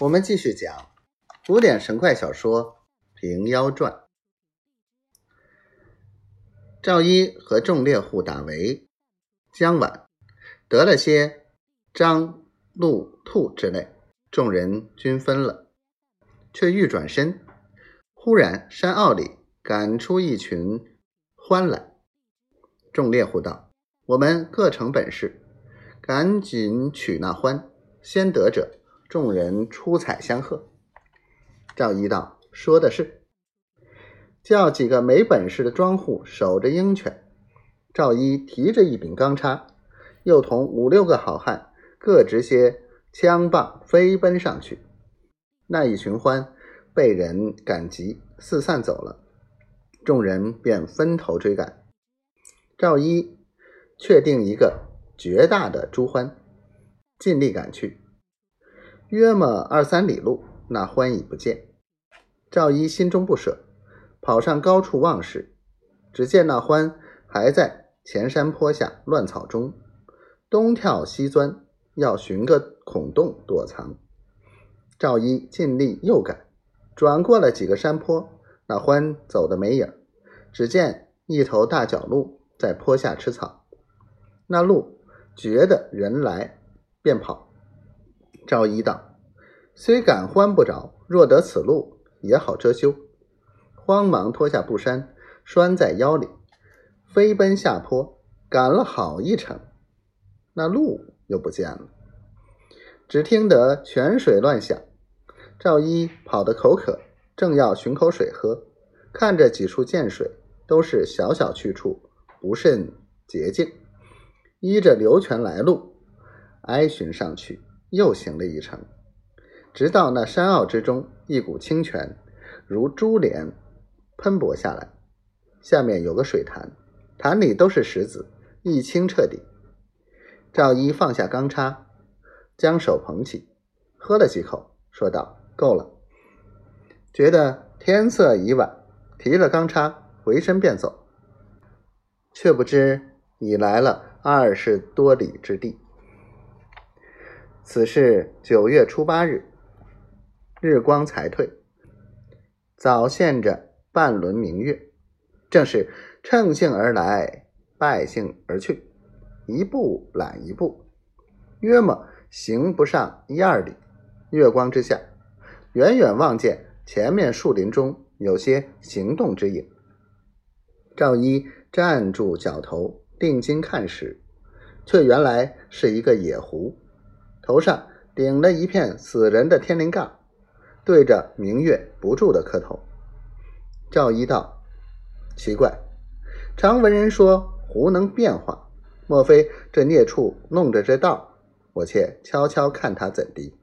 我们继续讲古典神怪小说《平妖传》。赵一和众猎户打围，将晚得了些张、鹿、兔之类，众人均分了，却欲转身。忽然山坳里赶出一群獾来，众猎户道：“我们各成本事，赶紧取那獾，先得者。”众人出彩相贺。赵一道：“说的是，叫几个没本事的庄户守着鹰犬。”赵一提着一柄钢叉，又同五六个好汉各执些枪棒飞奔上去。那一群獾被人赶急四散走了，众人便分头追赶。赵一确定一个绝大的猪獾，尽力赶去。约么二三里路，那獾已不见。赵一心中不舍，跑上高处望时，只见那獾还在前山坡下乱草中东跳西钻，要寻个孔洞躲藏。赵一尽力又赶，转过了几个山坡，那獾走的没影只见一头大角鹿在坡下吃草。那鹿觉得人来，便跑。赵一道：“虽赶欢不着，若得此路，也好遮羞。”慌忙脱下布衫，拴在腰里，飞奔下坡，赶了好一程，那路又不见了。只听得泉水乱响，赵一跑得口渴，正要寻口水喝，看着几处涧水，都是小小去处，不甚洁净，依着流泉来路，挨寻上去。又行了一程，直到那山坳之中，一股清泉如珠帘喷薄下来，下面有个水潭，潭里都是石子，一清彻底。赵一放下钢叉，将手捧起，喝了几口，说道：“够了。”觉得天色已晚，提了钢叉，回身便走，却不知已来了二十多里之地。此是九月初八日，日光才退，早现着半轮明月，正是乘兴而来，败兴而去，一步揽一步，约么行不上一二里。月光之下，远远望见前面树林中有些行动之影。赵一站住脚头，定睛看时，却原来是一个野狐。头上顶了一片死人的天灵盖，对着明月不住的磕头。赵一道：“奇怪，常闻人说狐能变化，莫非这孽畜弄着这道？我且悄悄看他怎地。”